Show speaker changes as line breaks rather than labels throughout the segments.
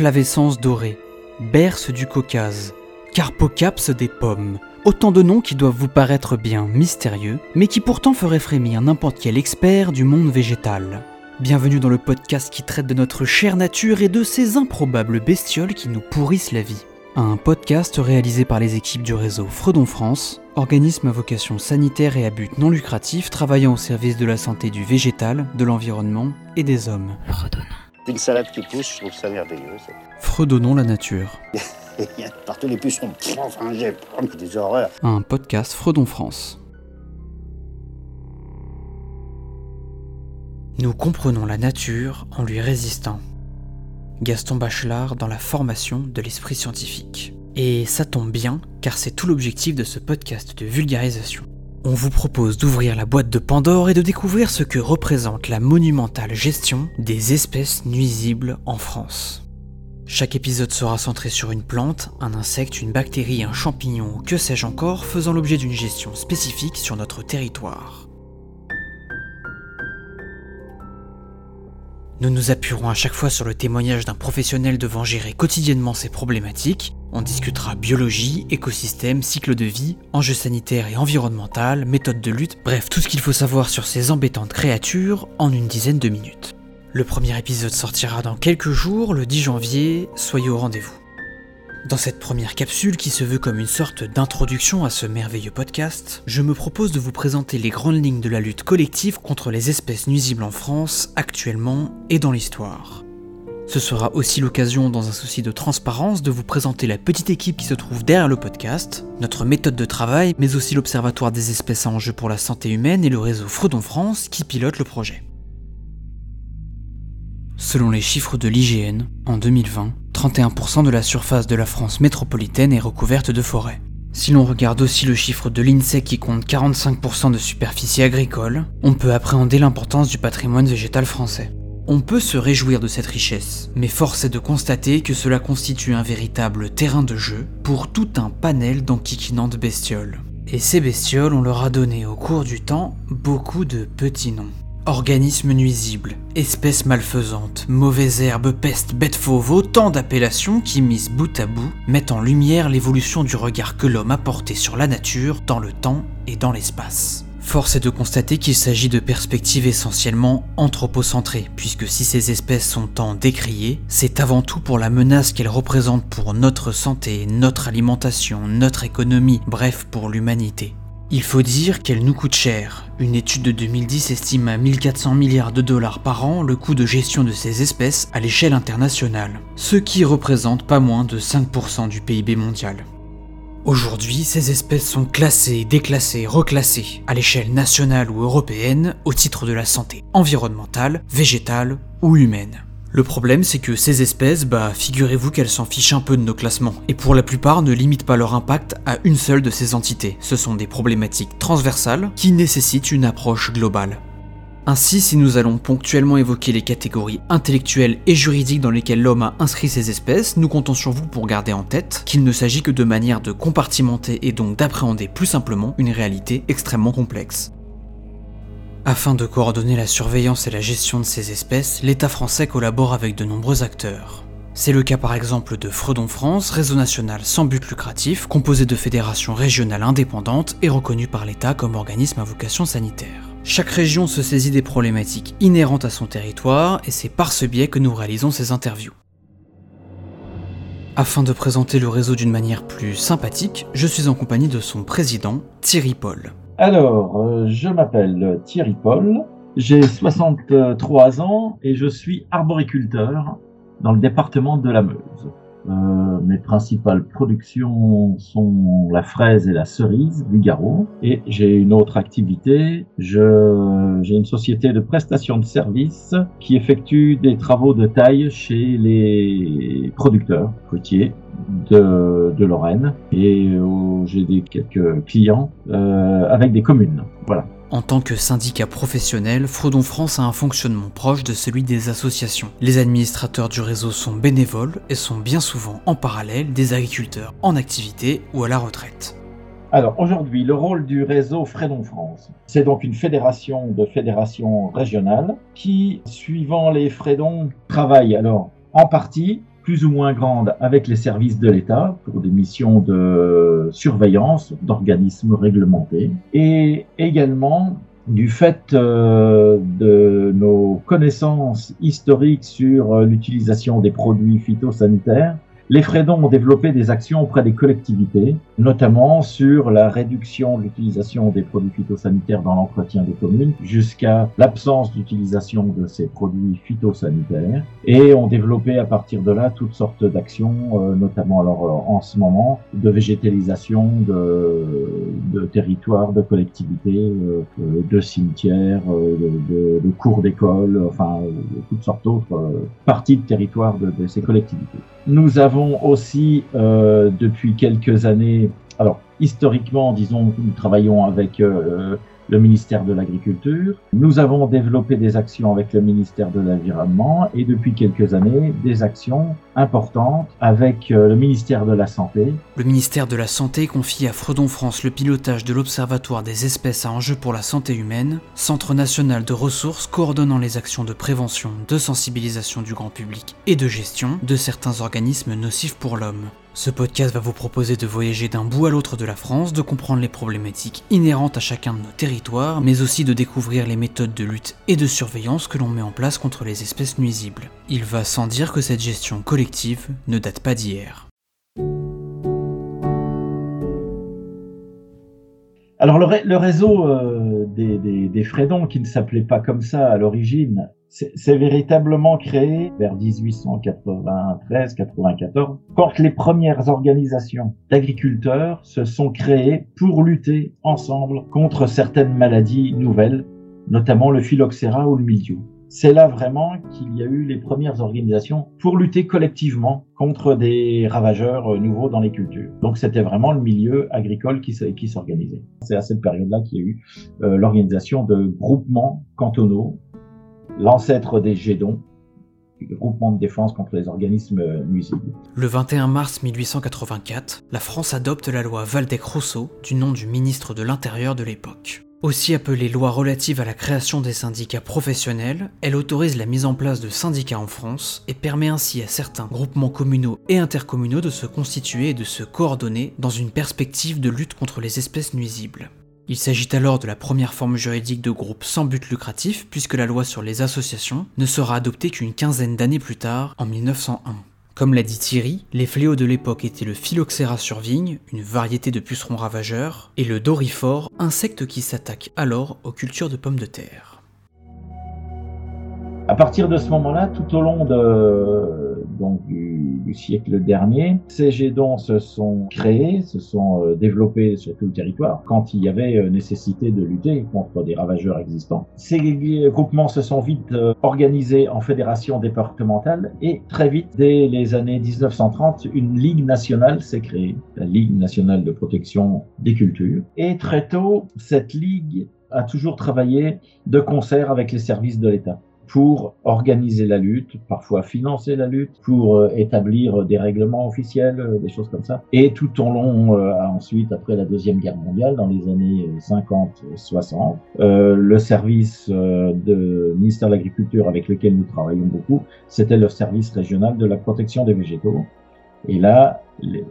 Flavescence dorée, Berce du Caucase, Carpocaps des pommes. Autant de noms qui doivent vous paraître bien mystérieux, mais qui pourtant feraient frémir n'importe quel expert du monde végétal. Bienvenue dans le podcast qui traite de notre chère nature et de ces improbables bestioles qui nous pourrissent la vie. Un podcast réalisé par les équipes du réseau Fredon France, organisme à vocation sanitaire et à but non lucratif travaillant au service de la santé du végétal, de l'environnement et des hommes.
Fredonnons.
Une salade qui pousse, je trouve ça merveilleux.
Fredonnons la nature.
Il y a partout les pucerons. Enfin, j'ai des horreurs.
Un podcast Fredon France. Nous comprenons la nature en lui résistant. Gaston Bachelard dans la formation de l'esprit scientifique. Et ça tombe bien, car c'est tout l'objectif de ce podcast de vulgarisation. On vous propose d'ouvrir la boîte de Pandore et de découvrir ce que représente la monumentale gestion des espèces nuisibles en France. Chaque épisode sera centré sur une plante, un insecte, une bactérie, un champignon ou que sais-je encore, faisant l'objet d'une gestion spécifique sur notre territoire. Nous nous appuierons à chaque fois sur le témoignage d'un professionnel devant gérer quotidiennement ces problématiques. On discutera biologie, écosystème, cycle de vie, enjeux sanitaires et environnemental, méthodes de lutte, bref tout ce qu'il faut savoir sur ces embêtantes créatures en une dizaine de minutes. Le premier épisode sortira dans quelques jours, le 10 janvier, soyez au rendez-vous. Dans cette première capsule qui se veut comme une sorte d'introduction à ce merveilleux podcast, je me propose de vous présenter les grandes lignes de la lutte collective contre les espèces nuisibles en France actuellement et dans l'histoire. Ce sera aussi l'occasion, dans un souci de transparence, de vous présenter la petite équipe qui se trouve derrière le podcast, notre méthode de travail, mais aussi l'Observatoire des espèces à enjeu pour la santé humaine et le réseau Fredon France qui pilote le projet. Selon les chiffres de l'IGN, en 2020, 31% de la surface de la France métropolitaine est recouverte de forêts. Si l'on regarde aussi le chiffre de l'INSEE qui compte 45% de superficie agricole, on peut appréhender l'importance du patrimoine végétal français. On peut se réjouir de cette richesse, mais force est de constater que cela constitue un véritable terrain de jeu pour tout un panel d'enquiquinantes bestioles. Et ces bestioles, on leur a donné au cours du temps beaucoup de petits noms. Organismes nuisibles, espèces malfaisantes, mauvaises herbes, peste, bêtes fauves, autant d'appellations qui, mises bout à bout, mettent en lumière l'évolution du regard que l'homme a porté sur la nature dans le temps et dans l'espace. Force est de constater qu'il s'agit de perspectives essentiellement anthropocentrées, puisque si ces espèces sont tant décriées, c'est avant tout pour la menace qu'elles représentent pour notre santé, notre alimentation, notre économie, bref pour l'humanité. Il faut dire qu'elle nous coûte cher. Une étude de 2010 estime à 1400 milliards de dollars par an le coût de gestion de ces espèces à l'échelle internationale, ce qui représente pas moins de 5% du PIB mondial. Aujourd'hui, ces espèces sont classées, déclassées, reclassées à l'échelle nationale ou européenne au titre de la santé environnementale, végétale ou humaine. Le problème, c'est que ces espèces, bah, figurez-vous qu'elles s'en fichent un peu de nos classements, et pour la plupart ne limitent pas leur impact à une seule de ces entités. Ce sont des problématiques transversales qui nécessitent une approche globale. Ainsi, si nous allons ponctuellement évoquer les catégories intellectuelles et juridiques dans lesquelles l'homme a inscrit ces espèces, nous comptons sur vous pour garder en tête qu'il ne s'agit que de manière de compartimenter et donc d'appréhender plus simplement une réalité extrêmement complexe. Afin de coordonner la surveillance et la gestion de ces espèces, l'État français collabore avec de nombreux acteurs. C'est le cas par exemple de Fredon France, réseau national sans but lucratif, composé de fédérations régionales indépendantes et reconnu par l'État comme organisme à vocation sanitaire. Chaque région se saisit des problématiques inhérentes à son territoire et c'est par ce biais que nous réalisons ces interviews. Afin de présenter le réseau d'une manière plus sympathique, je suis en compagnie de son président, Thierry Paul.
Alors, euh, je m'appelle Thierry Paul, j'ai 63 ans et je suis arboriculteur dans le département de la Meuse. Euh, mes principales productions sont la fraise et la cerise, Vigaro. Et j'ai une autre activité. Je, j'ai une société de prestation de services qui effectue des travaux de taille chez les producteurs fruitiers de, de Lorraine. Et euh, j'ai des quelques clients euh, avec des communes. Voilà.
En tant que syndicat professionnel, Fredon France a un fonctionnement proche de celui des associations. Les administrateurs du réseau sont bénévoles et sont bien souvent en parallèle des agriculteurs en activité ou à la retraite.
Alors aujourd'hui, le rôle du réseau Fredon France, c'est donc une fédération de fédérations régionales qui, suivant les Fredons, travaille alors en partie plus ou moins grande avec les services de l'État pour des missions de surveillance d'organismes réglementés et également du fait euh, de nos connaissances historiques sur euh, l'utilisation des produits phytosanitaires, les Frédons ont développé des actions auprès des collectivités, notamment sur la réduction de l'utilisation des produits phytosanitaires dans l'entretien des communes, jusqu'à l'absence d'utilisation de ces produits phytosanitaires, et ont développé à partir de là toutes sortes d'actions, euh, notamment alors euh, en ce moment de végétalisation de, territoires, de collectivités, euh, de cimetières, de, de, cours d'école, enfin toutes sortes d'autres parties de territoire de, de ces collectivités. Nous avons aussi, euh, depuis quelques années, alors historiquement, disons, nous travaillons avec euh, le ministère de l'Agriculture. Nous avons développé des actions avec le ministère de l'Environnement et depuis quelques années, des actions importantes avec euh, le ministère de la Santé.
Le ministère de la Santé confie à Fredon France le pilotage de l'Observatoire des espèces à enjeu pour la santé humaine, centre national de ressources coordonnant les actions de prévention, de sensibilisation du grand public et de gestion de certains organismes nocifs pour l'homme. Ce podcast va vous proposer de voyager d'un bout à l'autre de la France, de comprendre les problématiques inhérentes à chacun de nos territoires, mais aussi de découvrir les méthodes de lutte et de surveillance que l'on met en place contre les espèces nuisibles. Il va sans dire que cette gestion collective ne date pas d'hier.
Alors le, réseau euh, des, des, Frédons, qui ne s'appelait pas comme ça à l'origine, c'est véritablement créé vers 1893-94, quand les premières organisations d'agriculteurs se sont créées pour lutter ensemble contre certaines maladies nouvelles, notamment le phylloxéra ou le mildiou. C'est là vraiment qu'il y a eu les premières organisations pour lutter collectivement contre des ravageurs nouveaux dans les cultures. Donc c'était vraiment le milieu agricole qui s'organisait. C'est à cette période-là qu'il y a eu euh, l'organisation de groupements cantonaux l'ancêtre des GEDON, le groupement de défense contre les organismes nuisibles.
Le 21 mars 1884, la France adopte la loi Valdec-Rousseau, du nom du ministre de l'Intérieur de l'époque. Aussi appelée loi relative à la création des syndicats professionnels, elle autorise la mise en place de syndicats en France et permet ainsi à certains groupements communaux et intercommunaux de se constituer et de se coordonner dans une perspective de lutte contre les espèces nuisibles. Il s'agit alors de la première forme juridique de groupe sans but lucratif puisque la loi sur les associations ne sera adoptée qu'une quinzaine d'années plus tard, en 1901. Comme l'a dit Thierry, les fléaux de l'époque étaient le Phylloxera sur vigne, une variété de pucerons ravageurs, et le Doryphore, insecte qui s'attaque alors aux cultures de pommes de terre.
À partir de ce moment-là, tout au long de, donc, du, siècle dernier, ces gédons se sont créés, se sont euh, développés sur tout le territoire quand il y avait euh, nécessité de lutter contre des ravageurs existants. Ces groupements se sont vite euh, organisés en fédérations départementales et très vite, dès les années 1930, une ligue nationale s'est créée, la Ligue nationale de protection des cultures. Et très tôt, cette ligue a toujours travaillé de concert avec les services de l'État pour organiser la lutte, parfois financer la lutte, pour euh, établir des règlements officiels, euh, des choses comme ça. Et tout au long, euh, ensuite, après la Deuxième Guerre mondiale, dans les années 50-60, le service de ministère de l'Agriculture avec lequel nous travaillons beaucoup, c'était le service régional de la protection des végétaux. Et là,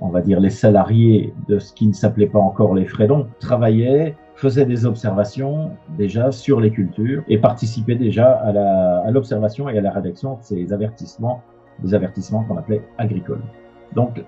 on va dire les salariés de ce qui ne s'appelait pas encore les Frédons travaillaient faisait des observations déjà sur les cultures et participait déjà à l'observation et à la rédaction de ces avertissements, des avertissements qu'on appelait agricoles. Donc,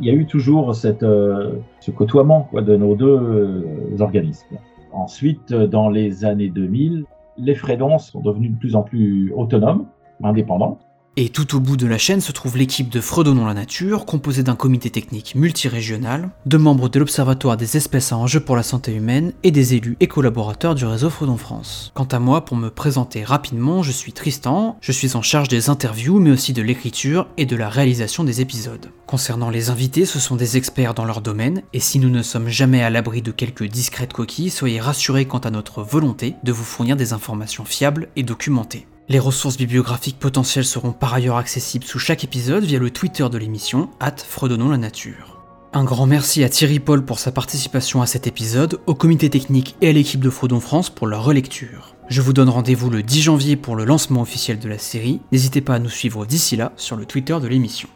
il y a eu toujours euh, ce côtoiement de nos deux euh, organismes. Ensuite, dans les années 2000, les Frédons sont devenus de plus en plus autonomes, indépendants.
Et tout au bout de la chaîne se trouve l'équipe de Fredonnons la Nature, composée d'un comité technique multirégional, de membres de l'Observatoire des espèces à enjeu pour la santé humaine et des élus et collaborateurs du réseau Fredon France. Quant à moi, pour me présenter rapidement, je suis Tristan, je suis en charge des interviews mais aussi de l'écriture et de la réalisation des épisodes. Concernant les invités, ce sont des experts dans leur domaine, et si nous ne sommes jamais à l'abri de quelques discrètes coquilles, soyez rassurés quant à notre volonté de vous fournir des informations fiables et documentées. Les ressources bibliographiques potentielles seront par ailleurs accessibles sous chaque épisode via le Twitter de l'émission, at Fredonnons la Nature. Un grand merci à Thierry Paul pour sa participation à cet épisode, au comité technique et à l'équipe de Frodon France pour leur relecture. Je vous donne rendez-vous le 10 janvier pour le lancement officiel de la série. N'hésitez pas à nous suivre d'ici là sur le Twitter de l'émission.